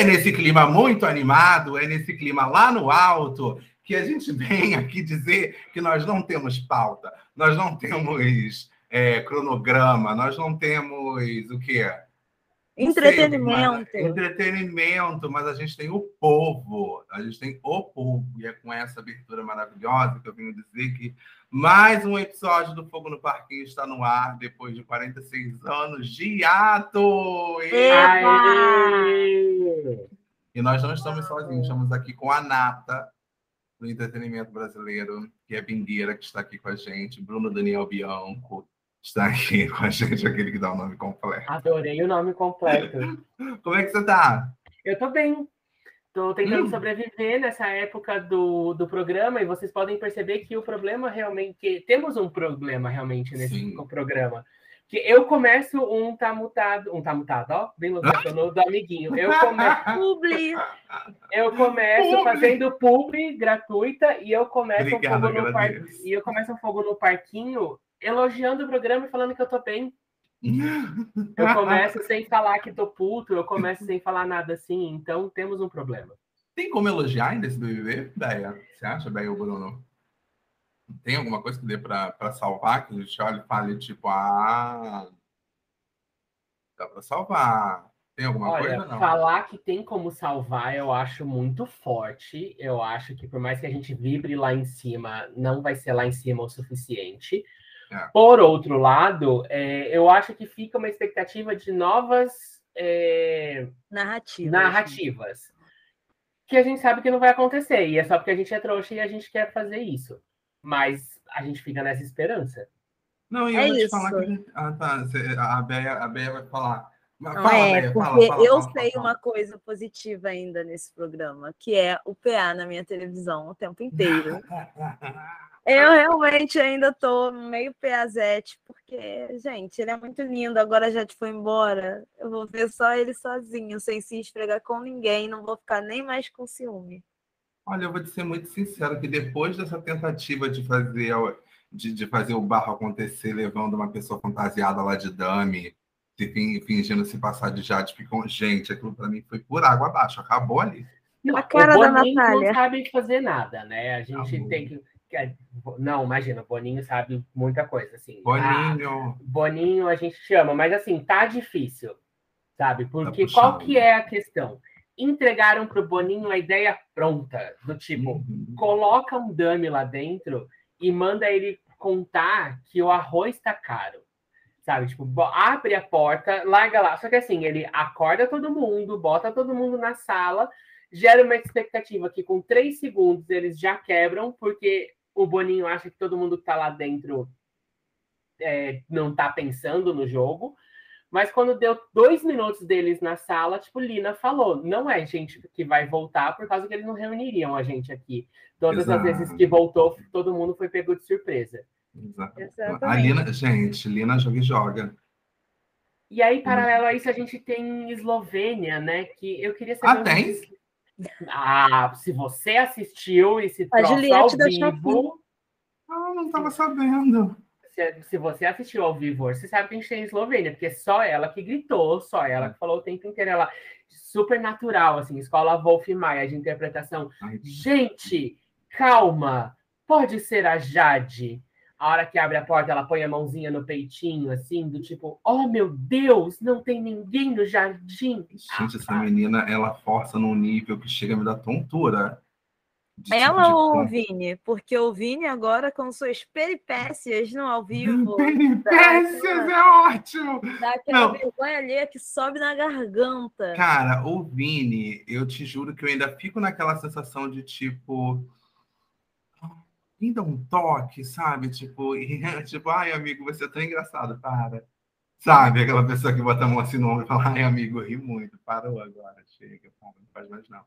É nesse clima muito animado, é nesse clima lá no alto, que a gente vem aqui dizer que nós não temos pauta, nós não temos é, cronograma, nós não temos o quê? Entretenimento. Sei, mas, entretenimento, mas a gente tem o povo, a gente tem o povo, e é com essa abertura maravilhosa que eu venho dizer que mais um episódio do Fogo no Parquinho está no ar depois de 46 anos de ato! E nós não estamos sozinhos, estamos aqui com a Nata do entretenimento brasileiro, que é Bingueira, que está aqui com a gente, Bruno Daniel Bianco, está aqui com a gente, aquele que dá o nome completo. Adorei o nome completo. Como é que você está? Eu estou bem. Estou tentando hum. sobreviver nessa época do, do programa e vocês podem perceber que o problema realmente. Que temos um problema realmente nesse Sim. programa. Que eu começo um tá mutado, um tá mutado, ó, bem no do amiguinho. Eu começo. publi. Eu começo publi. fazendo publi gratuita e eu começo Obrigado, um fogo no par... e eu começo um fogo no parquinho elogiando o programa e falando que eu tô bem. Eu começo sem falar que tô puto, eu começo sem falar nada assim, então temos um problema. Tem como elogiar ainda esse BBB, Beia? Você acha, Beia ou Bruno? Tem alguma coisa que dê para salvar? Que a gente olha e fale, tipo, ah, dá para salvar. Tem alguma Olha, coisa? Não? Falar que tem como salvar, eu acho muito forte. Eu acho que por mais que a gente vibre lá em cima, não vai ser lá em cima o suficiente. É. Por outro lado, é, eu acho que fica uma expectativa de novas é, narrativas. narrativas. Que a gente sabe que não vai acontecer. E é só porque a gente é trouxa e a gente quer fazer isso. Mas a gente fica nessa esperança. Não, e eu é vou te falar que. Ah, tá. A Béia, a Béia vai falar. Fala, é, Béia, porque fala, fala, eu fala, sei uma coisa positiva ainda nesse programa, que é o PA na minha televisão o tempo inteiro. Eu realmente ainda tô meio peazete, porque, gente, ele é muito lindo, agora já te foi embora. Eu vou ver só ele sozinho, sem se esfregar com ninguém, não vou ficar nem mais com ciúme. Olha, eu vou te ser muito sincero que depois dessa tentativa de fazer, de, de fazer o barro acontecer, levando uma pessoa fantasiada lá de dame, fingindo se passar de Jade, ficou, gente, aquilo para mim foi por água abaixo, acabou ali. Não, a cara da Natália. não sabe fazer nada, né? A gente acabou. tem que não, imagina, Boninho sabe muita coisa, assim. Boninho. Ah, Boninho a gente chama, mas assim, tá difícil, sabe? Porque tá qual que é a questão? Entregaram pro Boninho a ideia pronta, do tipo, uhum. coloca um dummy lá dentro e manda ele contar que o arroz tá caro. Sabe, tipo, abre a porta, larga lá. Só que assim, ele acorda todo mundo, bota todo mundo na sala, gera uma expectativa que com três segundos eles já quebram, porque o Boninho acha que todo mundo que está lá dentro é, não está pensando no jogo. Mas quando deu dois minutos deles na sala, tipo, Lina falou, não é gente que vai voltar por causa que eles não reuniriam a gente aqui. Todas Exato. as vezes que voltou, todo mundo foi pego de surpresa. Exato. A Lina, gente, Lina joga e joga. E aí, paralelo a isso, a gente tem Eslovênia, né? Que eu queria saber. Ah, tem? Ah, se você assistiu esse troço ao vivo. Ah, não estava sabendo. Se, se, você assistiu ao vivo, você sabe que a gente tem Eslovênia, porque só ela que gritou, só ela que falou o tempo inteiro. Ela super natural, assim, escola Wolf Maia de interpretação. Ai, gente, calma, pode ser a Jade a hora que abre a porta, ela põe a mãozinha no peitinho, assim, do tipo, oh meu Deus, não tem ninguém no jardim. Gente, essa menina, ela força num nível que chega a me dar tontura. Ela tipo ou o Vini? Porque o Vini agora com suas peripécias no ao vivo. Peripécias aquela, é ótimo! Dá aquela não. vergonha ali que sobe na garganta. Cara, o Vini, eu te juro que eu ainda fico naquela sensação de tipo ainda um toque, sabe? Tipo, e, tipo, ai, amigo, você é tão engraçado, para. Sabe? Aquela pessoa que bota a mão assim no ombro e fala, ai, amigo, ri muito, parou agora, chega, não faz mais não.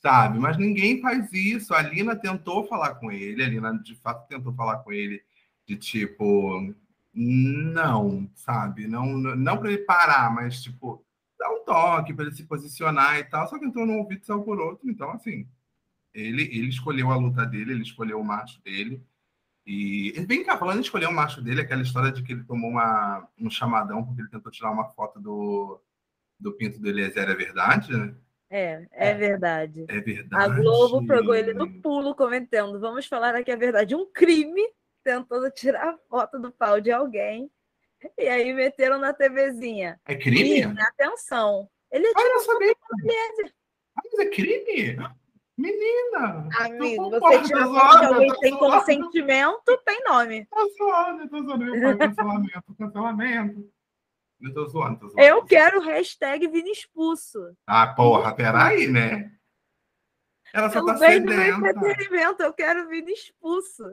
Sabe? Mas ninguém faz isso. A Lina tentou falar com ele, a Lina de fato tentou falar com ele de tipo, não, sabe? Não, não para ele parar, mas tipo, dar um toque para ele se posicionar e tal. Só que entrou num ouvido e saiu por outro. Então, assim, ele, ele escolheu a luta dele, ele escolheu o macho dele. E vem cá, falando em escolher o macho dele, aquela história de que ele tomou uma, um chamadão porque ele tentou tirar uma foto do, do pinto do Eliezer, é verdade? É, é, é, verdade. É verdade. A Globo pegou ele no pulo comentando: vamos falar aqui a verdade. Um crime tentando tirar a foto do pau de alguém. E aí meteram na TVzinha. É crime? E, atenção. Ele ah, não sabia. Ah, mas é crime? Menina! Amigo, você foto de alguém sem consentimento, tem nome. Tá zoando, tô zoando. Meu cancelamento, cancelamento. Eu tô zoando, tô zoando. Eu quero hashtag Vini expulso. Ah, porra, peraí, né? Ela só eu tá sedenta. entretenimento, eu quero Vini expulso.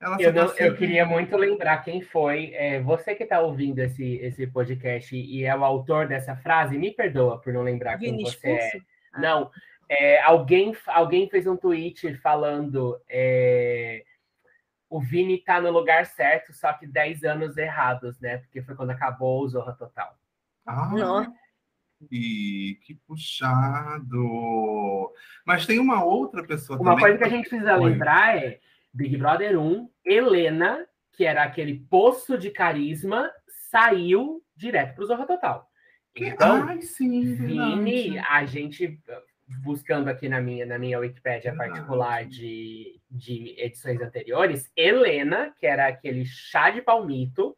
Eu, tá não, eu, queria muito lembrar quem foi. É, você que está ouvindo esse, esse podcast e é o autor dessa frase, me perdoa por não lembrar Vini quem você é. expulso? é. Ah. Não, é, alguém, alguém fez um tweet falando é, o Vini tá no lugar certo, só que 10 anos errados, né? Porque foi quando acabou o Zorra Total. Ah, e que puxado! Mas tem uma outra pessoa uma também. Uma coisa que a gente precisa foi. lembrar é Big Brother 1, Helena, que era aquele poço de carisma, saiu direto para o Zorra Total. Então, Ai, sim, Vini, a gente buscando aqui na minha, na minha Wikipédia particular de, de edições anteriores, Helena, que era aquele chá de palmito,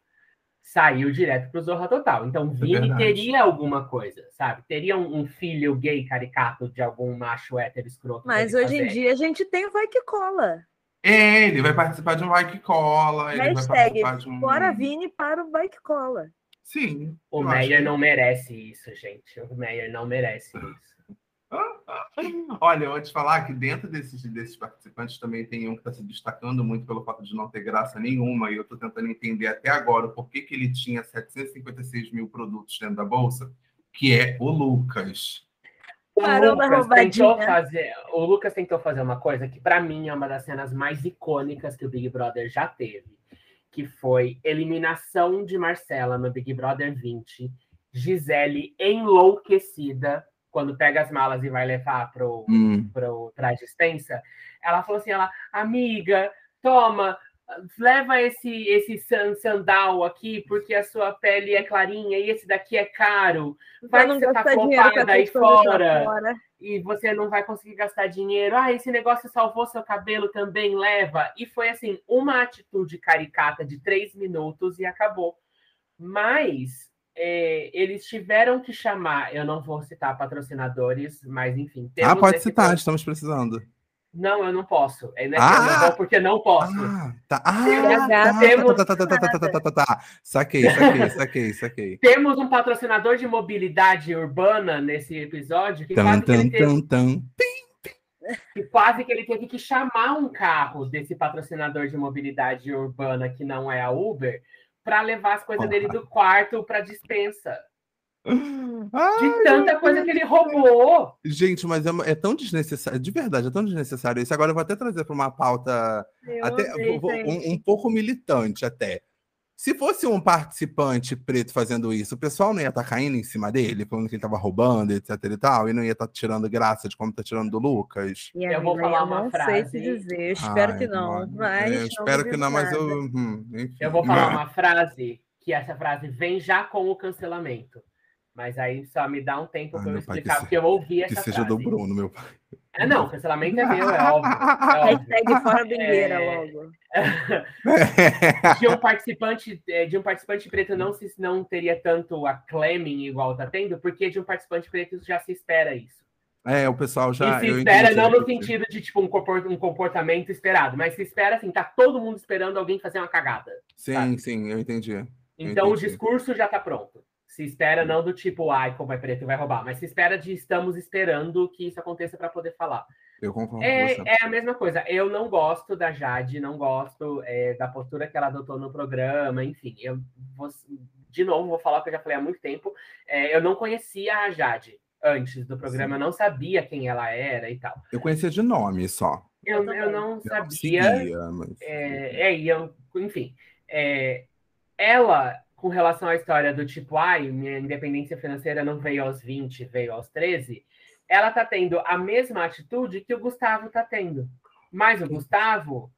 saiu direto para o Zorra Total. Então, é Vini é teria alguma coisa, sabe? Teria um, um, filho gay caricato de algum macho hétero escroto. Mas hoje fazer. em dia a gente tem o Vai Que Cola. É, ele vai participar de um Vai Que Cola. Ele Hashtag vai um... Fora Vini para o Vai Que Cola. Sim. O Meyer que... não merece isso, gente. O Meyer não merece isso. Olha, eu vou te falar que dentro desses, desses participantes também tem um que está se destacando muito pelo fato de não ter graça nenhuma, e eu estou tentando entender até agora por que, que ele tinha 756 mil produtos dentro da bolsa, que é o Lucas. O Lucas, tentou fazer, o Lucas tentou fazer uma coisa que, para mim, é uma das cenas mais icônicas que o Big Brother já teve, que foi eliminação de Marcela no Big Brother 20, Gisele enlouquecida quando pega as malas e vai levar pro, hum. pro extensa, ela falou assim, ela, amiga, toma, leva esse esse sandal aqui, porque a sua pele é clarinha e esse daqui é caro. Vai que você tá copada aí fora, fora, e você não vai conseguir gastar dinheiro. Ah, esse negócio salvou seu cabelo também, leva. E foi assim, uma atitude caricata de três minutos e acabou. Mas é, eles tiveram que chamar, eu não vou citar patrocinadores, mas enfim. ah, pode citar, estamos precisando. Não, eu não posso. É, né, ah, não vou porque não posso. Ah, tá. Ah, temos... tá, tá, tá, tá, tá, tá, tá, tá, tá. Saquei, saquei, saquei, saquei. Temos um patrocinador de mobilidade urbana nesse episódio que, quase, que, teve... que quase que ele teve que chamar um carro desse patrocinador de mobilidade urbana que não é a Uber para levar as coisas dele do quarto para dispensa. Ai, de tanta coisa que ele roubou. Gente, mas é, é, tão desnecessário, de verdade, é tão desnecessário isso. Agora eu vou até trazer para uma pauta até, um, um, pouco militante até. Se fosse um participante preto fazendo isso, o pessoal não ia estar tá caindo em cima dele, falando que ele estava roubando, etc e tal, e não ia estar tá tirando graça de como está tirando do Lucas. eu vou falar uma frase. Sei dizer, eu espero Ai, que não. Mas eu espero que não, mas eu. Hum, eu vou falar uma frase que essa frase vem já com o cancelamento. Mas aí só me dá um tempo para eu explicar, porque eu ouvi essa que frase. seja do Bruno, meu pai. É, não, cancelamento é meu, é óbvio. É Hashtag fora bingueira é... logo. de, um participante, é, de um participante preto não, se, não teria tanto acclaiming igual tá tendo, porque de um participante preto já se espera isso. É, o pessoal já. E se espera entendi, não no sentido de tipo um comportamento esperado, mas se espera assim, tá todo mundo esperando alguém fazer uma cagada. Sim, sabe? sim, eu entendi. Eu então entendi. o discurso já tá pronto. Se espera não do tipo, ai, como é preto, vai roubar, mas se espera de estamos esperando que isso aconteça para poder falar. Eu concordo. É, é, a mesma coisa. Eu não gosto da Jade, não gosto é, da postura que ela adotou no programa, enfim. Eu vou, de novo, vou falar o que eu já falei há muito tempo. É, eu não conhecia a Jade antes do programa, Sim. eu não sabia quem ela era e tal. Eu conhecia de nome só. Eu, eu não eu sabia. Não seguia, mas... é, é, eu, enfim. É, ela com relação à história do tipo, ai, minha independência financeira não veio aos 20, veio aos 13, ela tá tendo a mesma atitude que o Gustavo tá tendo. Mas o Gustavo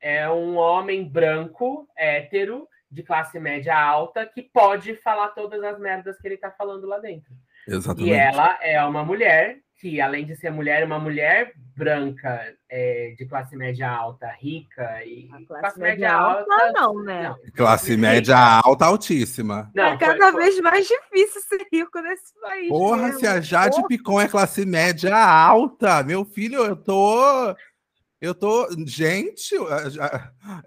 é um homem branco, hétero, de classe média alta, que pode falar todas as merdas que ele tá falando lá dentro. Exatamente. E ela é uma mulher que, além de ser mulher, uma mulher branca é, de classe média alta, rica e. classe, classe média, alta, alta, não, né? Não, classe média alta, altíssima. Não, é cada foi, vez mais difícil ser rico nesse país. Porra, mesmo. se a Jade Porra. Picon é classe média alta, meu filho, eu tô. Eu tô. Gente.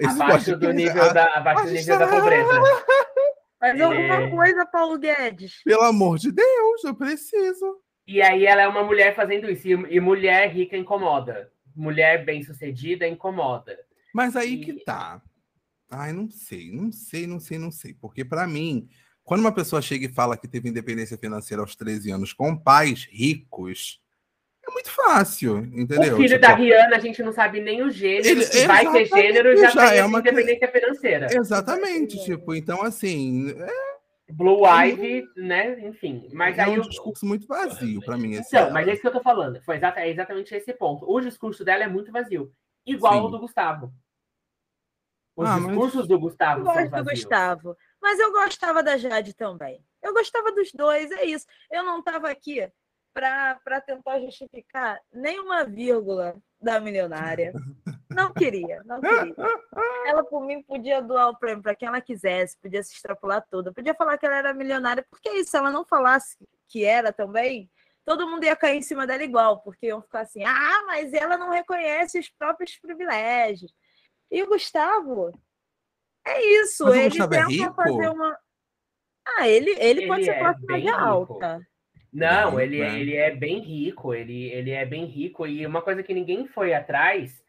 Abaixo do nível, da, abaixo do nível da pobreza. Faz alguma é... coisa, Paulo Guedes. Pelo amor de Deus, eu preciso. E aí ela é uma mulher fazendo isso. E, mulher rica incomoda. Mulher bem-sucedida incomoda. Mas aí e... que tá. Ai, não sei, não sei, não sei, não sei. Porque para mim, quando uma pessoa chega e fala que teve independência financeira aos 13 anos com pais ricos, é muito fácil, entendeu? O filho tipo, da Rihanna, a gente não sabe nem o gênero, ele, se vai ter gênero, já, já é uma independência financeira. Exatamente, tipo, então assim. É... Blue Ivy, né? Enfim. Mas é aí um o... discurso muito vazio para mim. Esse então, mas é isso que eu tô falando. Foi exata, é exatamente esse ponto. O discurso dela é muito vazio. Igual Sim. o do Gustavo. Os ah, discursos mas... do Gustavo eu gosto do Gustavo. Mas eu gostava da Jade também. Eu gostava dos dois, é isso. Eu não estava aqui para tentar justificar nenhuma vírgula da milionária. Não queria, não queria. Ela, por mim, podia doar o prêmio para quem ela quisesse, podia se extrapolar toda, podia falar que ela era milionária, porque é isso, se ela não falasse que era também, todo mundo ia cair em cima dela igual, porque iam ficar assim, ah, mas ela não reconhece os próprios privilégios. E o Gustavo, é isso, mas ele tenta é fazer uma. Ah, ele, ele, ele pode ser é classe alta. Não, ele, né? ele é bem rico, ele, ele é bem rico, e uma coisa que ninguém foi atrás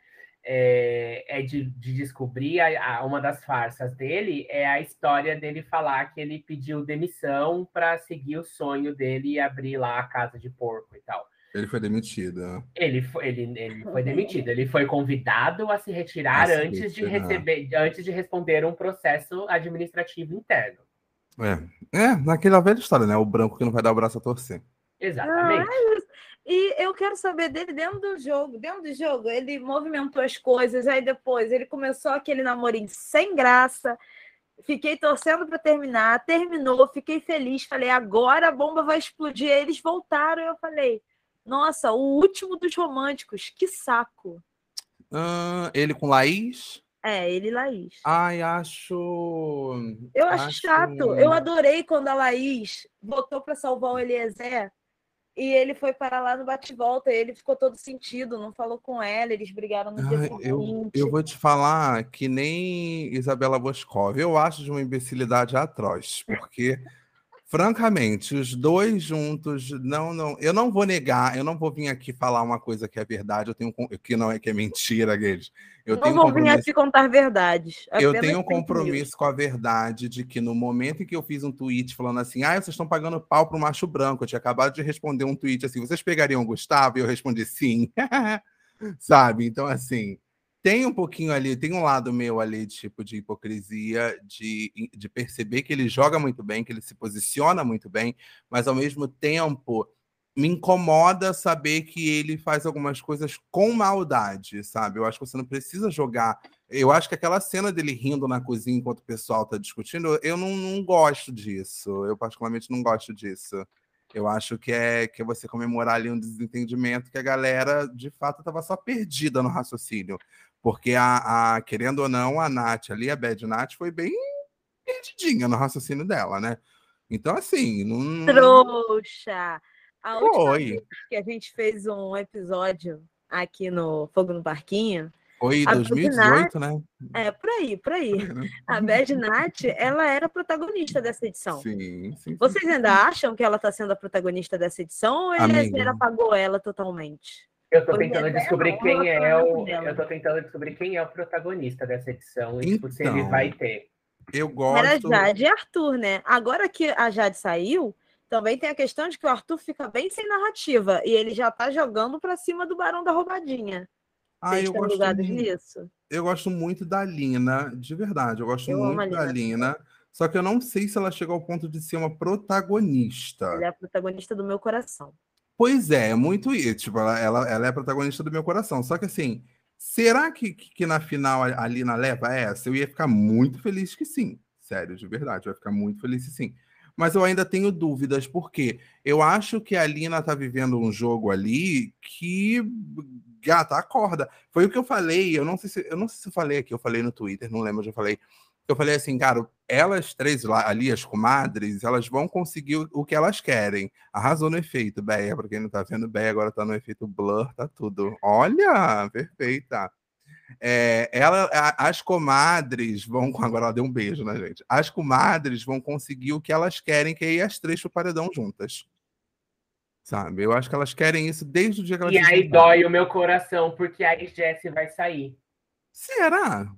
é, é de, de, descobrir a, a, uma das farsas dele é a história dele falar que ele pediu demissão para seguir o sonho dele e abrir lá a casa de porco e tal. Ele foi demitido. Né? Ele foi, ele, ele foi demitido. Ele foi convidado a se retirar a antes de receber, antes de responder um processo administrativo interno. É, é, naquela velha história, né? O branco que não vai dar o braço a torcer. Exatamente. Ah, e eu quero saber dele dentro do jogo. Dentro do jogo, ele movimentou as coisas, aí depois ele começou aquele namorinho sem graça. Fiquei torcendo para terminar, terminou, fiquei feliz. Falei, agora a bomba vai explodir. Aí eles voltaram e eu falei, nossa, o último dos românticos, que saco. Ele com Laís? É, ele e Laís. Ai, acho. Eu acho, acho... chato. Eu adorei quando a Laís botou para salvar o Eliezer e ele foi para lá no bate-volta. Ele ficou todo sentido, não falou com ela, eles brigaram no dia seguinte. Eu, eu vou te falar que nem Isabela Boscov. Eu acho de uma imbecilidade atroz, porque francamente, os dois juntos, não, não, eu não vou negar, eu não vou vir aqui falar uma coisa que é verdade, eu tenho que não é que é mentira, Guedes. Eu não tenho vou vir aqui contar verdades. Eu tenho um compromisso com a verdade de que no momento em que eu fiz um tweet falando assim, ah, vocês estão pagando pau pro macho branco, eu tinha acabado de responder um tweet assim, vocês pegariam o Gustavo? E eu respondi sim. Sabe? Então, assim, tem um pouquinho ali, tem um lado meu ali, tipo, de hipocrisia, de, de perceber que ele joga muito bem, que ele se posiciona muito bem, mas ao mesmo tempo me incomoda saber que ele faz algumas coisas com maldade, sabe? Eu acho que você não precisa jogar. Eu acho que aquela cena dele rindo na cozinha enquanto o pessoal está discutindo, eu não, não gosto disso. Eu, particularmente, não gosto disso. Eu acho que é, que é você comemorar ali um desentendimento que a galera, de fato, estava só perdida no raciocínio. Porque, a, a, querendo ou não, a Nath ali, a Bad Nath, foi bem perdidinha no raciocínio dela, né? Então, assim. Não... Trouxa! A última foi. vez que a gente fez um episódio aqui no Fogo no Parquinho. Foi 2018, né? É, por aí, por aí. A Bad Nath, ela era protagonista dessa edição. Sim, sim. Vocês ainda acham que ela está sendo a protagonista dessa edição ou ele apagou ela totalmente? Eu tô tentando descobrir quem é o. Eu tô tentando descobrir quem é o protagonista dessa edição e tipo, se ele então, vai ter. Eu gosto. Era Jade e Arthur, né? Agora que a Jade saiu, também tem a questão de que o Arthur fica bem sem narrativa e ele já tá jogando para cima do Barão da Roubadinha. Ah, Vocês eu gosto muito, nisso? Eu gosto muito da Lina, de verdade. Eu gosto eu muito da Lina. Só que eu não sei se ela chegou ao ponto de ser uma protagonista. Ela é a protagonista do meu coração. Pois é, é muito isso. Tipo, ela, ela, ela é a protagonista do meu coração. Só que assim, será que, que, na final a Lina leva essa? Eu ia ficar muito feliz que sim. Sério, de verdade. Eu ia ficar muito feliz que sim. mas eu ainda tenho dúvidas, porque eu acho que a Lina tá vivendo um jogo ali que gata, acorda. Foi o que eu falei, eu não sei se eu não sei se eu falei aqui, eu falei no Twitter, não lembro, eu já falei. Eu falei assim, cara, elas três lá, ali, as comadres, elas vão conseguir o, o que elas querem. Arrasou no efeito, Beia, para quem não tá vendo, Beia agora tá no efeito blur, tá tudo. Olha, perfeita. É, ela, as comadres vão. Agora ela deu um beijo na gente. As comadres vão conseguir o que elas querem, que é ir as três pro paredão juntas. Sabe? Eu acho que elas querem isso desde o dia que elas E aí juntaram. dói o meu coração, porque aí Jessie vai sair. Será?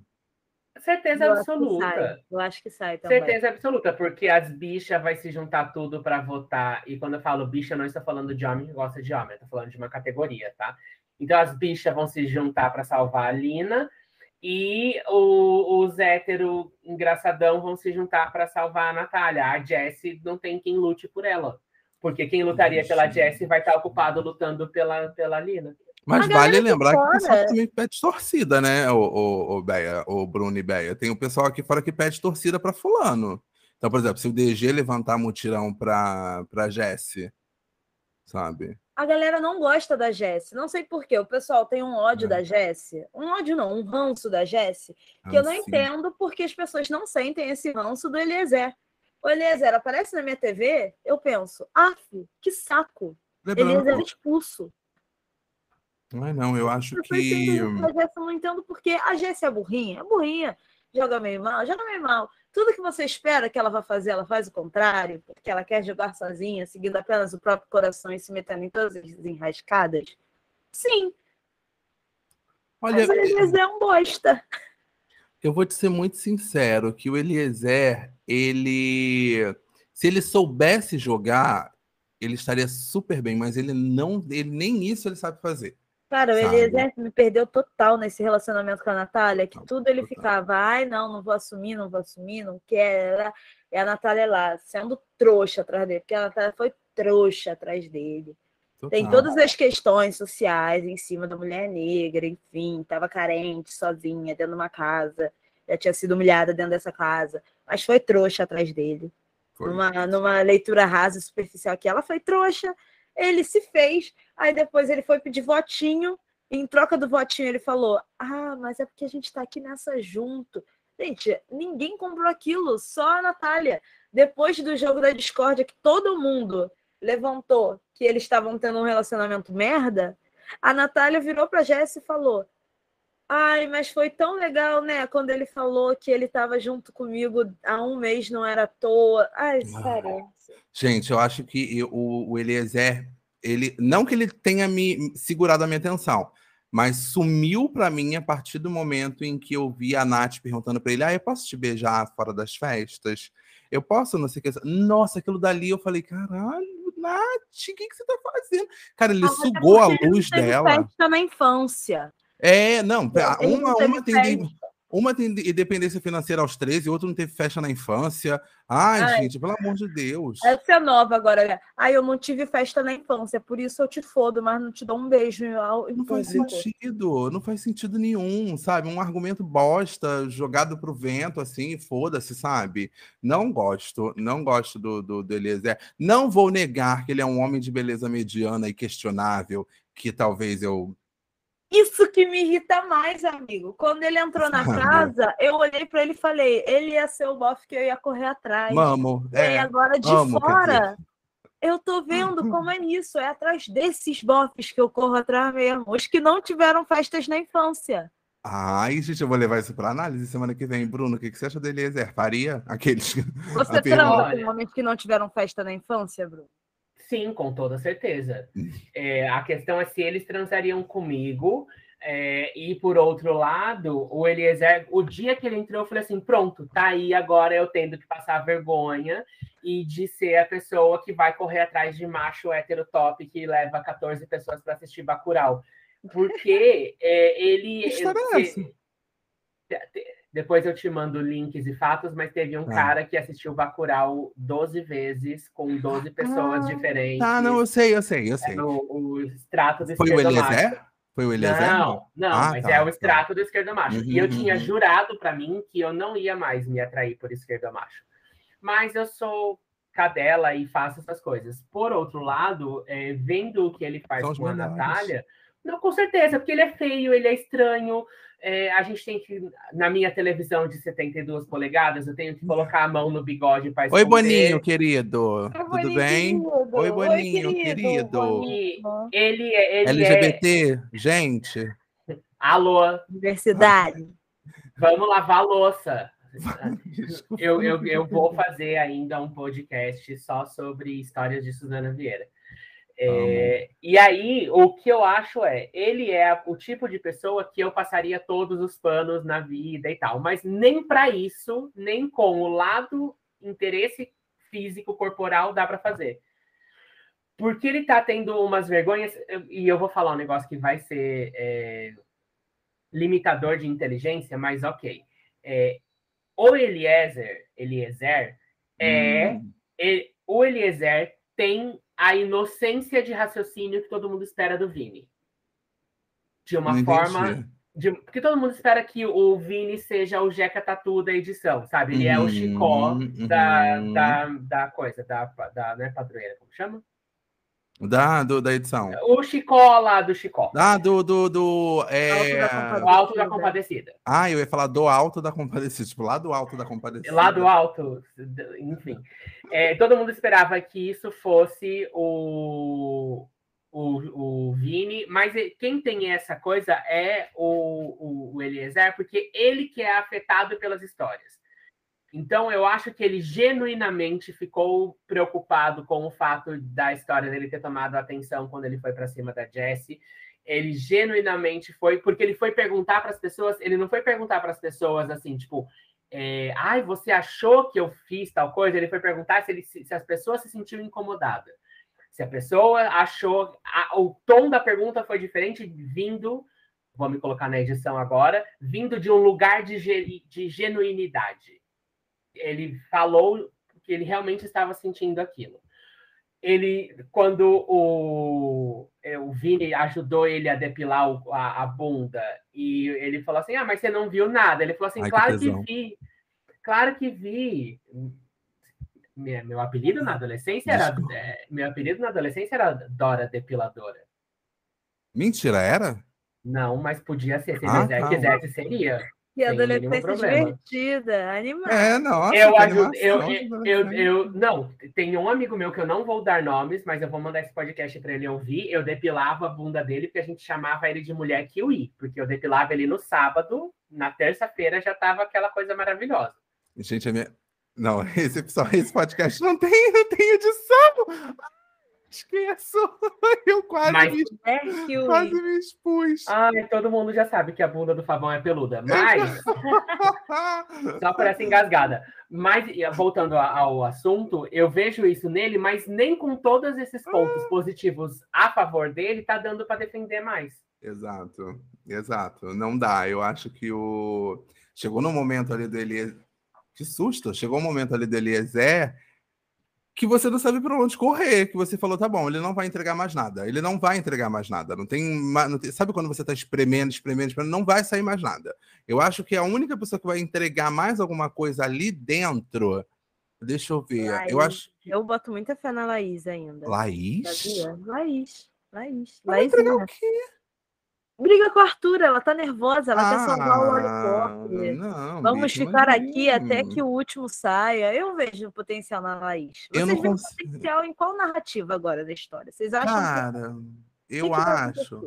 Certeza eu absoluta. Acho eu acho que sai também. Certeza absoluta, porque as bichas vai se juntar tudo para votar. E quando eu falo bicha, eu não estou falando de homem que gosta de homem, eu tô falando de uma categoria, tá? Então as bichas vão se juntar para salvar a Lina e o, os hétero engraçadão vão se juntar para salvar a Natália. A Jessie não tem quem lute por ela. Porque quem lutaria pela Jessie vai estar ocupado lutando pela, pela Lina. Mas vale lembrar que o pessoal também pede torcida, né, o, o, o, Beia, o Bruno e Beia. Tem o pessoal aqui fora que pede torcida para fulano. Então, por exemplo, se o DG levantar mutirão para pra Jessie, sabe? a galera não gosta da Jessie. Não sei porquê. O pessoal tem um ódio é. da Jessie. Um ódio não, um ranço da Jessie. Que ah, eu não sim. entendo porque as pessoas não sentem esse ranço do Eliezer. O Eliezer aparece na minha TV, eu penso, af, que saco. Eliezer expulso. Não é não, eu acho eu que... Eu não entendo porque a Jessie é burrinha. É burrinha. Joga meio mal, joga meio mal. Tudo que você espera que ela vá fazer, ela faz o contrário, porque ela quer jogar sozinha, seguindo apenas o próprio coração e se metendo em todas as enrascadas? Sim. Olha, Mas o Eliezer é um bosta. Eu vou te ser muito sincero, que o Eliezer, ele... Se ele soubesse jogar, ele estaria super bem, mas ele não, ele nem isso ele sabe fazer. Cara, o Eliezer me perdeu total nesse relacionamento com a Natália, que tudo ele total. ficava, ai, não, não vou assumir, não vou assumir, não quero. E a Natália lá, sendo trouxa atrás dele, porque a Natália foi trouxa atrás dele. Total. Tem todas as questões sociais em cima da mulher negra, enfim, estava carente, sozinha, dentro de uma casa, já tinha sido humilhada dentro dessa casa, mas foi trouxa atrás dele. Numa, numa leitura rasa, superficial que ela foi trouxa, ele se fez, aí depois ele foi pedir votinho, em troca do votinho ele falou: Ah, mas é porque a gente está aqui nessa junto. Gente, ninguém comprou aquilo, só a Natália. Depois do jogo da discórdia, que todo mundo levantou que eles estavam tendo um relacionamento merda, a Natália virou para Jess e falou: Ai, mas foi tão legal, né? Quando ele falou que ele estava junto comigo há um mês, não era à toa. Ai, ah. sério. Gente, eu acho que o, o Eliezer, ele não que ele tenha me segurado a minha atenção, mas sumiu para mim a partir do momento em que eu vi a Nath perguntando para ele: Ah, eu posso te beijar fora das festas? Eu posso, não sei o que. Nossa, aquilo dali eu falei: Caralho, Nath, o que, que você tá fazendo? Cara, ele ah, sugou a luz dela. Festa na infância. É, não, uma, uma tem. Uma tem independência financeira aos 13, outra não teve festa na infância. Ai, Ai, gente, pelo amor de Deus. Essa é nova agora. Né? Ai, eu não tive festa na infância, por isso eu te fodo, mas não te dou um beijo. Não faz sentido, não faz sentido nenhum, sabe? Um argumento bosta, jogado pro vento, assim, foda-se, sabe? Não gosto, não gosto do, do, do Eliezer. Não vou negar que ele é um homem de beleza mediana e questionável, que talvez eu isso que me irrita mais, amigo. Quando ele entrou na casa, eu olhei para ele e falei: ele ia ser o bofe que eu ia correr atrás. Vamos. É, e agora de amo, fora, eu tô vendo como é isso. É atrás desses bofes que eu corro atrás mesmo. Os que não tiveram festas na infância. Ai, gente, eu vou levar isso para análise semana que vem. Bruno, o que, que você acha dele, Eliezer? Faria? Aqueles. Você transa com homens que não tiveram festa na infância, Bruno? Sim, com toda certeza. Hum. É, a questão é se eles transariam comigo. É, e por outro lado, o Eliezer, o dia que ele entrou, eu falei assim: pronto, tá aí, agora eu tendo que passar vergonha e de ser a pessoa que vai correr atrás de macho hétero top que leva 14 pessoas para assistir Bacurau. Porque é, ele. ele depois eu te mando links e fatos, mas teve um ah. cara que assistiu Bacurau 12 vezes, com 12 pessoas ah, diferentes. Ah, não, eu sei, eu sei, eu sei. É o, o extrato do Foi o Eliezer? Foi o Eliezer? Não, não, ah, mas tá, é o tá. extrato tá. do esquerdo macho. Uhum, e eu tinha uhum. jurado para mim que eu não ia mais me atrair por esquerdo macho. Mas eu sou cadela e faço essas coisas. Por outro lado, é, vendo o que ele faz com a Natália, não, com certeza, porque ele é feio, ele é estranho. É, a gente tem que, na minha televisão de 72 polegadas, eu tenho que colocar a mão no bigode para Oi, Boninho, querido. Tudo Boninho, bem? Querido. Oi, Boninho, Oi, querido. querido. Ele, ele LGBT, é... gente. Alô. Universidade. Vamos lavar a louça. eu, eu, eu vou fazer ainda um podcast só sobre histórias de Suzana Vieira. É, e aí, o que eu acho é, ele é o tipo de pessoa que eu passaria todos os panos na vida e tal, mas nem para isso, nem com o lado interesse físico corporal dá para fazer. Porque ele tá tendo umas vergonhas, e eu vou falar um negócio que vai ser é, limitador de inteligência, mas ok. É, o Eliezer, Eliezer é, hum. ele, o Eliezer tem a inocência de raciocínio que todo mundo espera do Vini. De uma Não forma. De, porque todo mundo espera que o Vini seja o Jeca Tatu da edição, sabe? Ele uhum, é o uhum, Chicó uhum. da, da, da coisa, da, da né, padroeira, como chama? Da, do, da edição. O Chicó lá do Chicó. Ah, do. do, do é... O Alto da Compadecida. Ah, eu ia falar do Alto da Compadecida, tipo, lá do Alto da Compadecida. Lá do Alto, enfim. É, todo mundo esperava que isso fosse o, o, o Vini, mas quem tem essa coisa é o, o, o Eliezer, porque ele que é afetado pelas histórias. Então, eu acho que ele genuinamente ficou preocupado com o fato da história dele ter tomado atenção quando ele foi para cima da Jessie. Ele genuinamente foi, porque ele foi perguntar para as pessoas, ele não foi perguntar para as pessoas assim, tipo, é, ai, você achou que eu fiz tal coisa? Ele foi perguntar se, ele, se as pessoas se sentiram incomodadas. Se a pessoa achou, a, o tom da pergunta foi diferente, vindo, vou me colocar na edição agora, vindo de um lugar de, de genuinidade ele falou que ele realmente estava sentindo aquilo. Ele, quando o, é, o Vini ajudou ele a depilar o, a, a, bunda, e ele falou assim: Ah, mas você não viu nada. Ele falou assim: Ai, Claro que, que vi, claro que vi. Meu, apelido na adolescência era. É, meu apelido na adolescência era Dora Depiladora. Mentira, era? Não, mas podia ser. Se ah, tá. quisesse, seria. Que adolescência divertida, animada. É, nossa, eu, ajudo, eu, eu, eu, eu, não, tem um amigo meu que eu não vou dar nomes, mas eu vou mandar esse podcast para ele ouvir. Eu depilava a bunda dele porque a gente chamava ele de mulher kiwi, porque eu depilava ele no sábado, na terça-feira já tava aquela coisa maravilhosa. Gente, a minha... Não, esse, esse podcast não tem, não tem edição esqueço. Eu quase, mas, me, é quase me expus. Ai, todo mundo já sabe que a bunda do Fabão é peluda. Mas. só essa engasgada. Mas, voltando ao assunto, eu vejo isso nele, mas nem com todos esses pontos ah. positivos a favor dele, tá dando para defender mais. Exato, exato. Não dá. Eu acho que o. Chegou no momento ali dele. Que susto! Chegou o momento ali do Eliezer que você não sabe para onde correr, que você falou, tá bom, ele não vai entregar mais nada, ele não vai entregar mais nada, não tem, não tem sabe quando você está espremendo, espremendo, espremendo, não vai sair mais nada. Eu acho que a única pessoa que vai entregar mais alguma coisa ali dentro, deixa eu ver, Laís. eu acho eu boto muita fé na Laís ainda. Laís? Laís, Laís, Laís. entregar o quê? Briga com a Arthur, ela tá nervosa, ela ah, quer salvar o Lollipop. Não, Vamos ficar aqui até que o último saia. Eu vejo potencial na Laís. Vocês veem consigo... potencial em qual narrativa agora da história? Vocês acham Cara, que... eu que acho.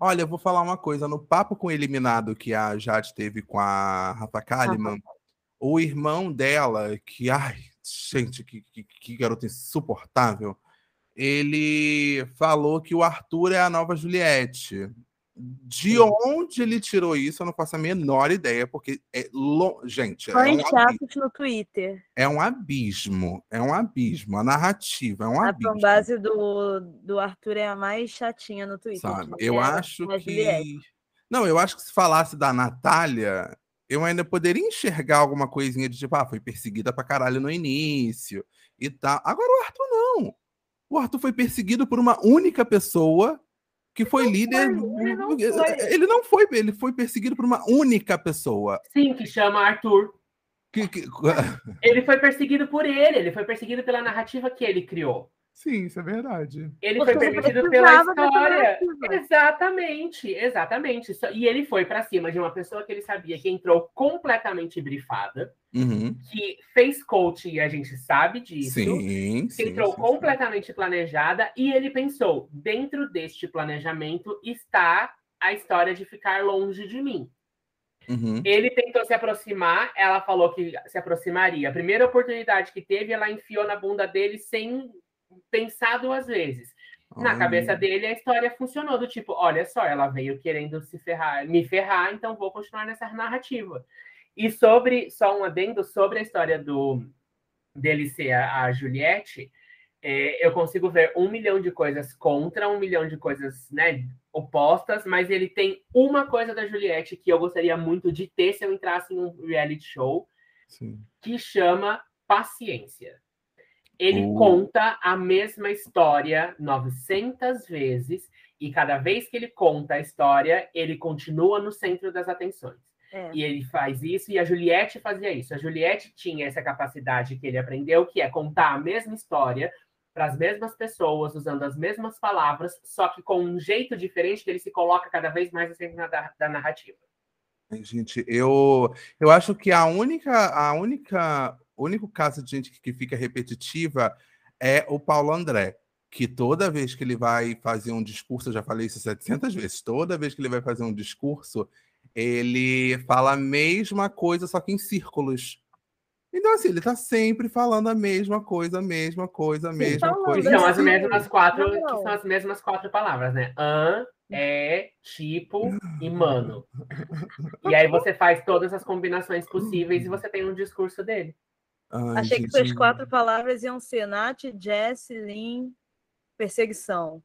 Olha, eu vou falar uma coisa. No papo com o eliminado que a Jade teve com a Rafa Kalimann, ah, o irmão dela, que, ai, gente, que, que, que garoto insuportável, ele falou que o Arthur é a nova Juliette. De onde ele tirou isso, eu não faço a menor ideia, porque é lo... gente, Foi é um chatos no Twitter. É um abismo, é um abismo, a narrativa é um a abismo. A base do, do Arthur é a mais chatinha no Twitter. Sabe? Eu acho que Não, eu acho que se falasse da Natália, eu ainda poderia enxergar alguma coisinha de tipo, ah, foi perseguida pra caralho no início e tal. Agora o Arthur não. O Arthur foi perseguido por uma única pessoa que foi líder. Foi, ele, não foi. ele não foi, ele foi perseguido por uma única pessoa. Sim, que chama Arthur. Que, que... Ele foi perseguido por ele, ele foi perseguido pela narrativa que ele criou. Sim, isso é verdade. Ele Porque foi permitido pela história. Exatamente, exatamente. E ele foi para cima de uma pessoa que ele sabia que entrou completamente brifada, uhum. que fez coaching e a gente sabe disso. Sim, que entrou sim, completamente sim. planejada e ele pensou: dentro deste planejamento está a história de ficar longe de mim. Uhum. Ele tentou se aproximar, ela falou que se aproximaria. A primeira oportunidade que teve, ela enfiou na bunda dele sem pensar duas vezes. Na Ai. cabeça dele, a história funcionou do tipo, olha só, ela veio querendo se ferrar, me ferrar, então vou continuar nessa narrativa. E sobre, só um adendo sobre a história do dele ser a, a Juliette, é, eu consigo ver um milhão de coisas contra, um milhão de coisas né, opostas, mas ele tem uma coisa da Juliette que eu gostaria muito de ter se eu entrasse em um reality show, Sim. que chama Paciência. Ele uh. conta a mesma história 900 vezes e cada vez que ele conta a história, ele continua no centro das atenções. É. E ele faz isso, e a Juliette fazia isso. A Juliette tinha essa capacidade que ele aprendeu, que é contar a mesma história para as mesmas pessoas, usando as mesmas palavras, só que com um jeito diferente que ele se coloca cada vez mais no centro da, da narrativa. Gente, eu, eu acho que a única, a única o único caso de gente que fica repetitiva é o Paulo André, que toda vez que ele vai fazer um discurso, eu já falei isso 700 vezes, toda vez que ele vai fazer um discurso, ele fala a mesma coisa, só que em círculos. Então, assim, ele está sempre falando a mesma coisa, a mesma coisa, a Sim, mesma coisa. São as mesmas quatro, que são as mesmas quatro palavras, né? An, é, tipo e mano. E aí você faz todas as combinações possíveis e você tem um discurso dele. Ai, Achei gente... que suas quatro palavras iam ser Nath, Jess, Lin, perseguição.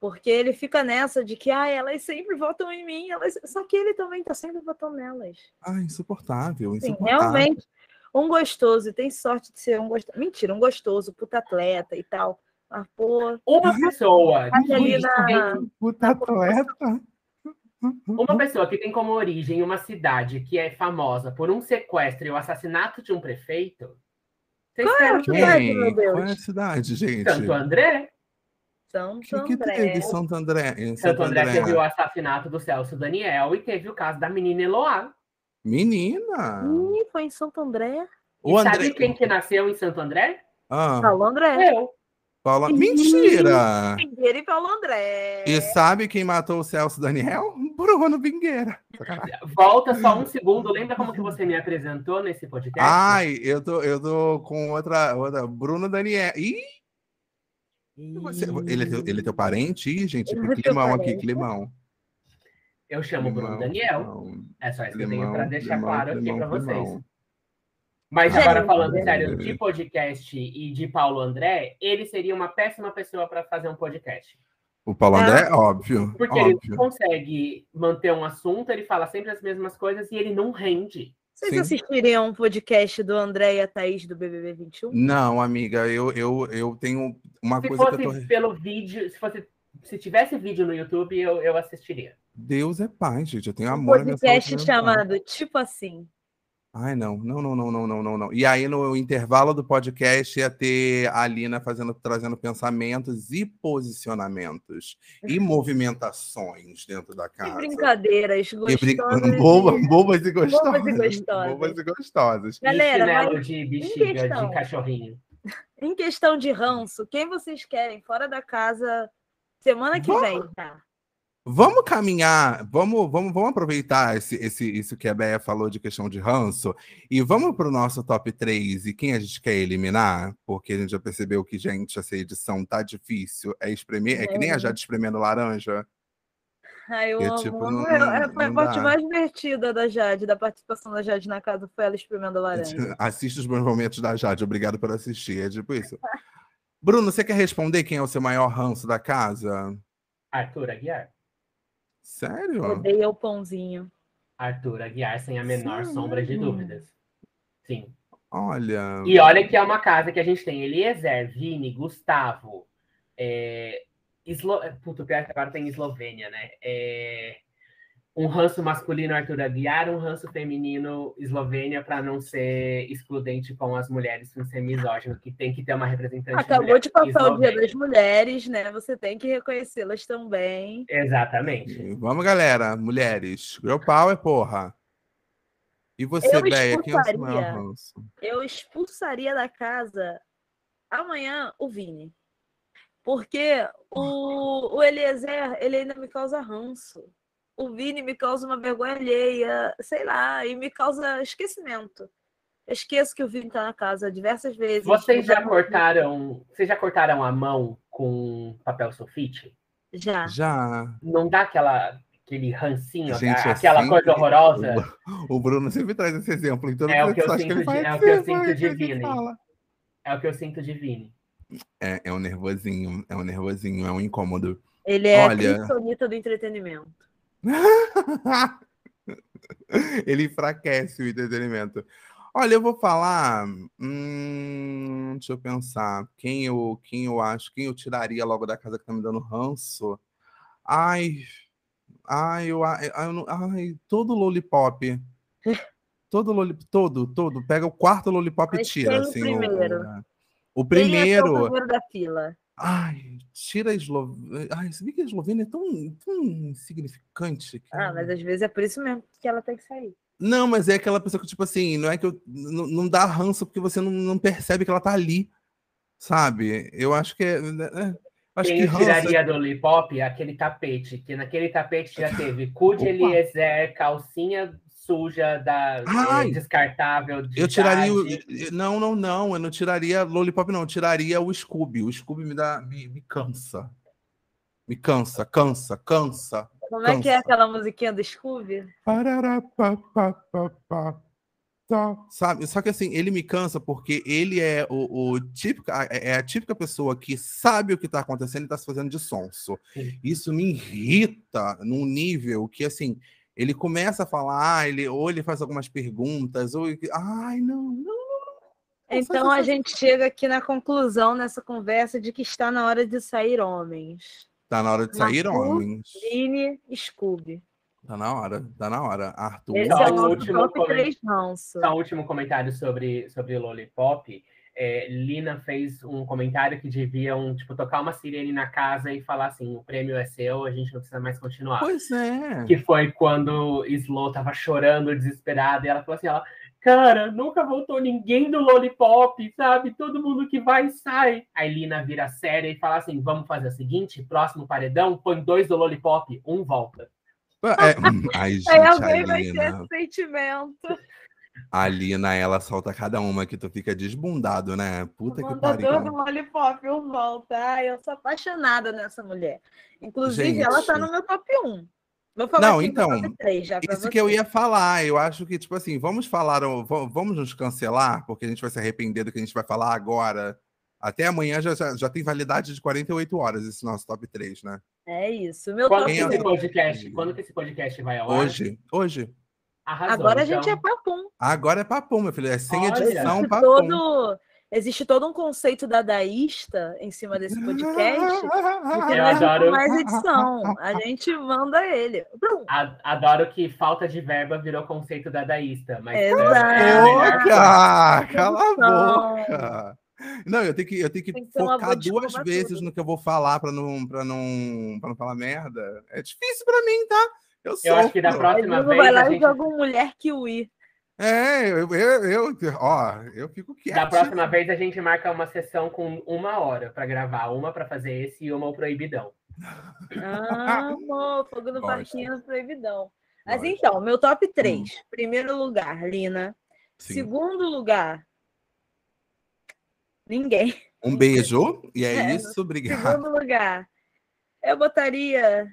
Porque ele fica nessa de que ah, elas sempre votam em mim, elas... só que ele também tá sempre votando nelas. Ah, insuportável, insuportável. Sim, realmente, um gostoso, e tem sorte de ser um gostoso. Mentira, um gostoso, puta atleta e tal. Ah, pô. Uma pessoa. Ali na... Puta atleta. Uma pessoa que tem como origem uma cidade que é famosa por um sequestro e o assassinato de um prefeito. Vocês Qual é a cidade, meu Deus? Qual é a cidade, gente? Santo André. Santo que, que André. teve Santo André? Em Santo, Santo André, André teve o assassinato do Celso Daniel e teve o caso da menina Eloá. Menina! Ih, foi em Santo André. O André... Sabe quem que nasceu em Santo André? Ah. Paulo André. Eu. Paula... Mentira! Vingueira e Paulo André. E sabe quem matou o Celso Daniel? Bruno Vingueira. Volta só um segundo. Lembra como que você me apresentou nesse podcast? Ai, eu tô, eu tô com outra, outra. Bruno Daniel. Ih! Você, ele, é teu, ele é teu parente? Ih, gente, que é climão aqui, climão. Eu chamo climão, Bruno Daniel. Climão, é só isso que eu tenho para deixar climão, claro aqui para vocês. Mas agora falando sério de podcast e de Paulo André, ele seria uma péssima pessoa para fazer um podcast. O Paulo André, é. óbvio. Porque óbvio. ele consegue manter um assunto, ele fala sempre as mesmas coisas e ele não rende. Vocês Sim. assistiriam um podcast do André e a Thaís do BBB 21? Não, amiga, eu, eu, eu tenho uma se coisa fosse que eu tô... pelo vídeo, se fosse se tivesse vídeo no YouTube, eu, eu assistiria. Deus é pai, gente. Eu tenho amor. Um podcast chamado Tipo Assim. Ai, não, não, não, não, não, não, não, não. E aí, no intervalo do podcast, ia ter a Alina fazendo, trazendo pensamentos e posicionamentos e movimentações dentro da casa. E brincadeiras gostosas. E brin... Boba, bobas e gostosas. Bobas e gostosas. Bobas e gostosas. Galera, mas... de bexiga, questão, de cachorrinho. Em questão de ranço, quem vocês querem fora da casa semana que vem, tá? Vamos caminhar, vamos, vamos, vamos aproveitar esse, esse, isso que a Béia falou de questão de ranço e vamos para o nosso top 3 e quem a gente quer eliminar, porque a gente já percebeu que, gente, essa edição tá difícil. É espremer, é, é que nem a Jade espremendo laranja. Ai, eu, amo. Tipo, não, não, é, foi a parte mais divertida da Jade, da participação da Jade na casa, foi ela espremendo laranja. Assiste os bons momentos da Jade, obrigado por assistir, é tipo isso. Bruno, você quer responder quem é o seu maior ranço da casa? Arthur Aguiar. Sério? Odeia o pãozinho. Arthur Aguiar, sem a menor Sim. sombra de dúvidas. Sim. Olha. E olha que é uma casa que a gente tem Eliezer, Vini, Gustavo. É... Eslo... Puta, pior que agora tem Eslovênia, né? É... um ranço masculino Arthur Aguiar, um ranço feminino Eslovênia, para não ser excludente com as mulheres, não ser misógino, que tem que ter uma representante. Acabou de passar Eslovênia. o Dia das Mulheres, né? Você tem que reconhecê-las também. Exatamente. Vamos, galera, mulheres. Girl Power, porra. E você, Béia, quem é o maior ranço? Eu expulsaria da casa amanhã o Vini. Porque o, o Eliezer, ele ainda me causa ranço. O Vini me causa uma vergonha alheia, sei lá, e me causa esquecimento. Eu esqueço que o Vini tá na casa diversas vezes. Vocês já cortaram, vocês já cortaram a mão com papel sulfite? Já. Já. Não dá aquela aquele rancinho, Gente, aquela coisa horrorosa. O, Bruno sempre traz esse exemplo. Então é, o que eu sinto de, é o que eu sinto de Vini. É o que eu sinto de Vini. É, é um nervosinho, é um nervosinho, é um incômodo. Ele é Olha... a do entretenimento. Ele enfraquece o entretenimento. Olha, eu vou falar. Hum, deixa eu pensar. Quem eu, quem eu acho, quem eu tiraria logo da casa que tá me dando ranço? Ai. Ai, eu, ai, ai todo lollipop. todo lollipop, todo, todo. Pega o quarto lollipop Mas e tira. Assim, o primeiro. O, o primeiro. Quem é o primeiro da fila? Ai, tira a Eslovênia. Ai, você vê que a Eslovênia é tão, tão insignificante. Que... Ah, mas às vezes é por isso mesmo que ela tem que sair. Não, mas é aquela pessoa que, tipo assim, não é que eu. Não, não dá ranço porque você não, não percebe que ela tá ali. Sabe? Eu acho que é. Né, é acho Quem que ranço... tiraria do Lollipop é aquele tapete, que naquele tapete já teve cu de Eliezer, calcinha suja, da Ai, descartável. De eu tiraria o. Não, não, não. Eu não tiraria Lollipop, não. Eu tiraria o Scooby. O Scooby me dá. Me, me cansa. Me cansa, cansa, cansa. Como cansa. é que é aquela musiquinha do Scooby? Tá. Sabe? Só que assim, ele me cansa porque ele é o, o típico, é a típica pessoa que sabe o que está acontecendo e está se fazendo de sonso. Isso me irrita num nível que assim, ele começa a falar, ele, ou ele faz algumas perguntas, ou. Ai, não, não, não. Então a gente chega aqui na conclusão nessa conversa de que está na hora de sair homens. Está na hora de sair Arthur, homens. Vini, Scooby. Tá na hora, tá na hora. Arthur. Esse é o último, comentário, último comentário sobre, sobre Lollipop é, Lina fez um comentário que deviam tipo, tocar uma sirene na casa e falar assim: o prêmio é seu, a gente não precisa mais continuar. Pois é. Que foi quando Slow tava chorando, desesperada, e ela falou assim: ela, cara, nunca voltou ninguém do Lollipop, sabe? Todo mundo que vai sai. Aí Lina vira séria e fala assim: vamos fazer o seguinte: próximo paredão, põe dois do Lollipop, um volta. É, ai, gente, Aí alguém vai ter esse sentimento. A Lina, ela solta cada uma que tu fica desbundado, né? Puta que pariu. Mandador do Lollipop, eu volto. Ai, eu sou apaixonada nessa mulher. Inclusive, Gente. ela tá no meu top 1. Vou falar Não, então, top 3 já isso você. que eu ia falar. Eu acho que, tipo assim, vamos falar, vamos nos cancelar, porque a gente vai se arrepender do que a gente vai falar agora. Até amanhã já, já, já tem validade de 48 horas esse nosso top 3, né? É isso. Meu quando, top que esse podcast, quando que esse podcast vai ao ar? Hoje. Hoje. Arrasou, Agora então... a gente é papum. Agora é papum, meu filho. É sem Olha, edição, papum. Todo... Existe todo um conceito dadaísta em cima desse podcast. Eu adoro mais edição. A gente manda ele. Adoro que falta de verba virou conceito dadaísta. Mas Exato. É boca! Cala a boca! Não, eu tenho que, eu tenho que, que focar duas vezes tudo. no que eu vou falar para não, não, não falar merda. É difícil para mim, tá? Eu, eu acho que da próxima vez. Vai lá gente... e joga um mulher kiwi. É, eu, eu, eu, ó, eu fico quieto. Da próxima vez a gente marca uma sessão com uma hora para gravar, uma para fazer esse e uma o proibidão. Ah, amor, fogo no parquinho do proibidão. Mas Gosto. então, meu top 3. Hum. Primeiro lugar, Lina. Sim. Segundo lugar, ninguém. Um beijo, e é, é isso, obrigado. Segundo lugar, eu botaria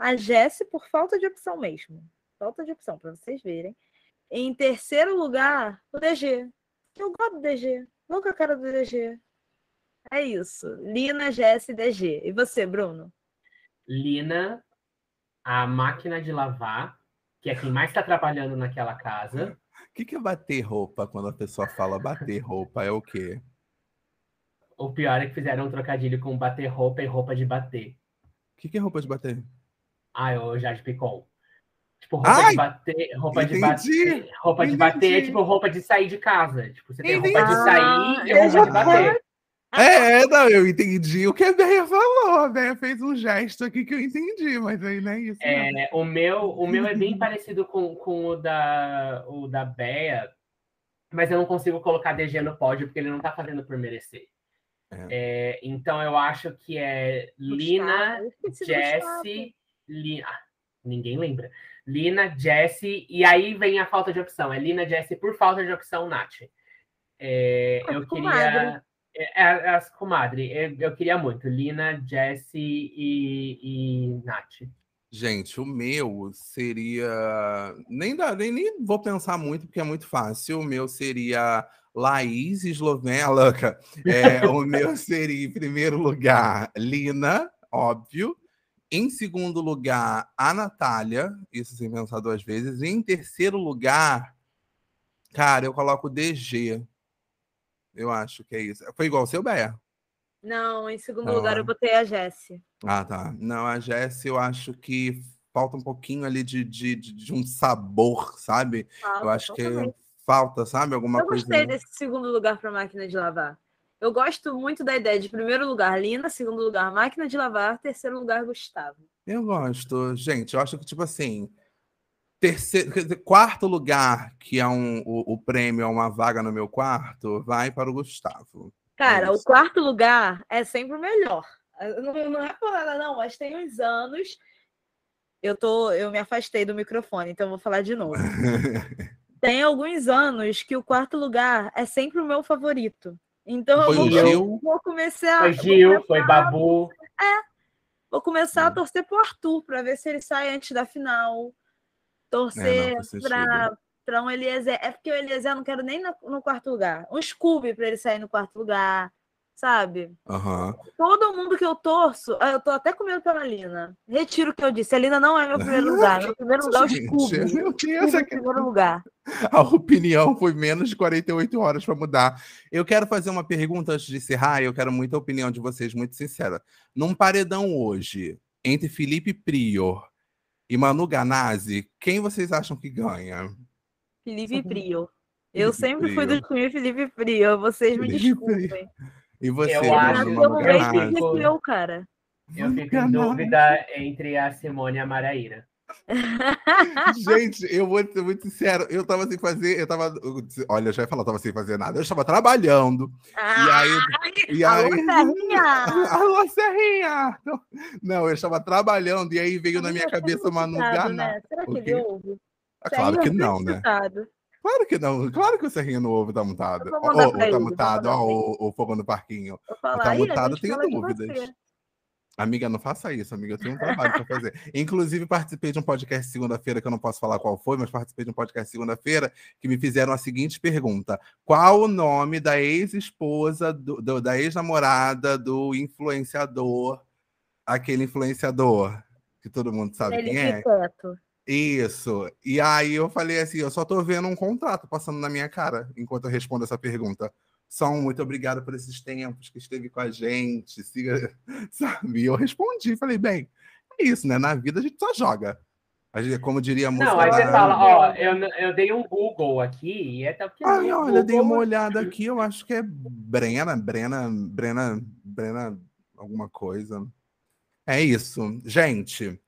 a Jesse por falta de opção mesmo. Falta de opção, para vocês verem. Em terceiro lugar, o DG. Eu gosto do DG. Vou com a cara do DG. É isso. Lina, Jesse, DG. E você, Bruno? Lina, a máquina de lavar, que é quem mais está trabalhando naquela casa. O que, que é bater roupa quando a pessoa fala bater roupa? É o quê? O pior é que fizeram um trocadilho com bater roupa e roupa de bater. O que, que é roupa de bater? Ah, é o Jade Picon. Tipo, roupa Ai, de bater, roupa entendi, de bater, roupa entendi. de bater é tipo roupa de sair de casa. Tipo, você tem entendi. roupa de sair e roupa de bater. É, não, eu entendi o que a Béia falou. A Béia fez um gesto aqui que eu entendi, mas aí não é isso. É, o, meu, o meu é bem parecido com, com o da, o da Béia, mas eu não consigo colocar DG no pódio porque ele não tá fazendo por merecer. É. É, então eu acho que é Lina, Jessie, Lina. Ah, ninguém lembra. Lina, Jessie, e aí vem a falta de opção. É Lina, Jessie por falta de opção, Nath. É, eu queria. É, é, as comadre, eu, eu, queria muito. Lina, Jessie e, e Nath. Gente, o meu seria. Nem, dá, nem, nem vou pensar muito, porque é muito fácil. O meu seria Laís Eslovena. É, o meu seria, em primeiro lugar, Lina, óbvio. Em segundo lugar, a Natália, isso sem pensar duas vezes. E em terceiro lugar, cara, eu coloco o DG. Eu acho que é isso. Foi igual o seu, Béia? Não, em segundo lugar eu botei a Jessie. Ah, tá. Não, a Jessie eu acho que falta um pouquinho ali de, de, de um sabor, sabe? Falta, eu acho que falta, sabe? Alguma coisa. Eu gostei desse segundo lugar para máquina de lavar. Eu gosto muito da ideia de primeiro lugar Lina, segundo lugar máquina de lavar, terceiro lugar Gustavo. Eu gosto. Gente, eu acho que, tipo assim, terceiro, quarto lugar, que é um, o, o prêmio é uma vaga no meu quarto, vai para o Gustavo. Cara, é o quarto lugar é sempre o melhor. Não, não é por nada, não, mas tem uns anos. Eu, tô, eu me afastei do microfone, então vou falar de novo. tem alguns anos que o quarto lugar é sempre o meu favorito. Então foi eu vou, vou começar. Foi Gil, foi Babu. É. Vou começar a hum. torcer pro Arthur para ver se ele sai antes da final. Torcer é, para para um Eliezer. É porque o Eliezer eu não quero nem no, no quarto lugar. Um Scooby para ele sair no quarto lugar, sabe? Uhum. Todo mundo que eu torço, ah, eu tô até com medo pela Lina. Retiro o que eu disse. A Lina não é meu primeiro lugar. Meu primeiro lugar é o Scooby. Eu tinha essa... primeiro lugar. A opinião foi menos de 48 horas para mudar. Eu quero fazer uma pergunta antes de encerrar. Eu quero muita opinião de vocês, muito sincera. Num paredão hoje, entre Felipe Prior e Manu Ganazzi, quem vocês acham que ganha? Felipe Frio. Eu Felipe sempre fui do time Felipe Frio. Vocês me desculpem. E você? Eu acho que eu Felipe Frio, cara. Eu fico em dúvida entre a Simone e a Maraíra. Gente, eu vou ser muito sincero, eu tava sem fazer, eu tava, olha, eu já ia falar, eu tava sem fazer nada, eu estava trabalhando, ah, e aí, e aí, alô, Serrinha! alô, Serrinha! Não, eu estava trabalhando, e aí veio na minha cabeça uma nugana. Né? Será que ele ouve? Ah, claro que não, né? Claro que não. Claro que o Serrinho no ovo tá mutado. Ou oh, tá mutado, ó, o, o fogo no parquinho. Falar, tá mutado, tenho dúvidas. Amiga, não faça isso, amiga. Eu tenho um trabalho para fazer. Inclusive, participei de um podcast segunda-feira, que eu não posso falar qual foi, mas participei de um podcast segunda-feira que me fizeram a seguinte pergunta: Qual o nome da ex-esposa, do, do, da ex-namorada do influenciador, aquele influenciador que todo mundo sabe Ele quem é? Quieto. Isso. E aí eu falei assim, eu só tô vendo um contrato passando na minha cara enquanto eu respondo essa pergunta. Um muito obrigado por esses tempos que esteve com a gente, siga, sabe? E eu respondi, falei, bem, é isso, né? Na vida a gente só joga. A gente, como diria a música. Não, aí você fala, ó, eu, eu dei um Google aqui e é até porque. Ah, olha, Google... dei uma olhada aqui, eu acho que é Brena, Brena, Brena, Brena, alguma coisa. É isso. Gente,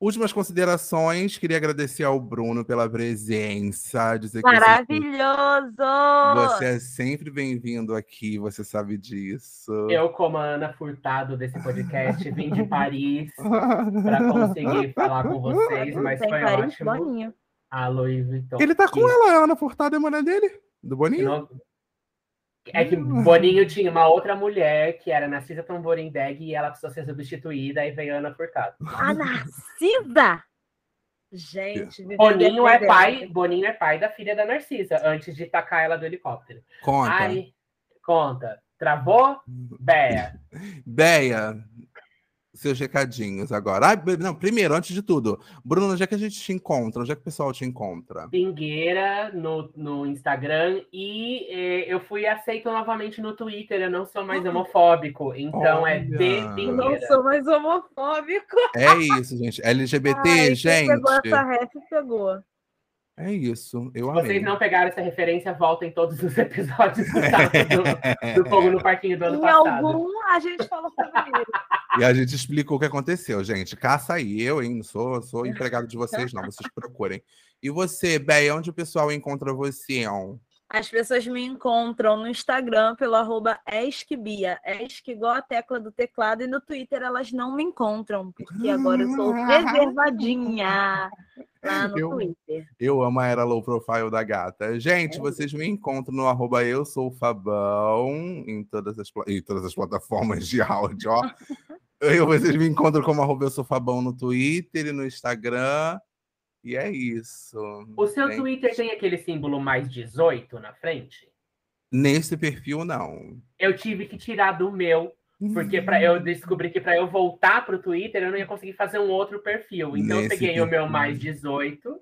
Últimas considerações, queria agradecer ao Bruno pela presença. Dizer Maravilhoso! Que você é sempre bem-vindo aqui, você sabe disso. Eu, como a Ana Furtado desse podcast, vim de Paris para conseguir falar com vocês, mas foi Paris, ótimo. Boninho. A Louis Vuitton. Ele tá com ela, a Ana Furtado é mulher dele? Do Boninho? É que Boninho tinha uma outra mulher que era Narcisa Tamborindeg e ela precisou ser substituída, e veio Ana Furtado. A Narcisa? Gente, Boninho é pai, Boninho é pai da filha da Narcisa, antes de tacar ela do helicóptero. Conta. Aí, conta. Travou? Beia. Beia. Seus recadinhos agora. Ah, não, primeiro, antes de tudo, Bruno, onde é que a gente te encontra? Onde é que o pessoal te encontra? Pingueira no, no Instagram e eh, eu fui aceito novamente no Twitter. Eu não sou mais homofóbico, então é Olha. de Eu não Pingueira. sou mais homofóbico. É isso, gente. LGBT, Ai, gente. pegou essa ref pegou. É isso. Eu Se amei. vocês não pegaram essa referência, voltem todos os episódios do, do Fogo no Parquinho do ano Em passado. algum, a gente fala sobre isso. E a gente explicou o que aconteceu, gente. Caça aí, eu, hein? Não sou, sou empregado de vocês, não. Vocês procurem. E você, Bé, onde o pessoal encontra você? ó? As pessoas me encontram no Instagram pelo arroba esquibia, esc igual a tecla do teclado, e no Twitter elas não me encontram, porque agora eu sou reservadinha lá no Eu- Twitter. Eu amo a era low profile da gata. Gente, É vocês me encontram no arroba eu sou o Fabão em todas as, em todas as plataformas de áudio, ó. Eu, vocês me encontram como arroba eu sou Fabão no Twitter e no Instagram. E é isso. O seu Gente, Twitter tem aquele símbolo mais 18 na frente? Nesse perfil, não. Eu tive que tirar do meu, porque para eu descobri que para eu voltar para o Twitter eu não ia conseguir fazer um outro perfil. Então eu Nesse peguei o meu perfil. mais 18,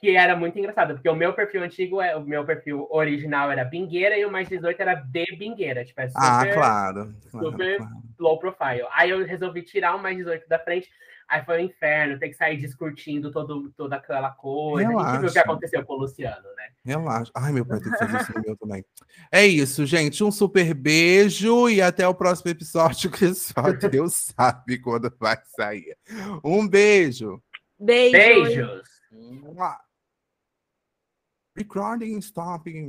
que era muito engraçado, porque o meu perfil antigo, é o meu perfil original era Bingueira e o mais 18 era de Bingueira, tipo, é super Ah, claro. claro, super- claro. low profile. Aí eu resolvi tirar o mais 18 da frente. Aí foi um inferno, ter que sair discutindo todo, toda aquela coisa. A gente viu o que Relaxa. aconteceu com o Luciano, né? Relaxa. Ai, meu pai tem que fazer isso no meu também. É isso, gente. Um super beijo e até o próximo episódio, que só Deus sabe quando vai sair. Um beijo. Beijo. Beijos! Recording stopping.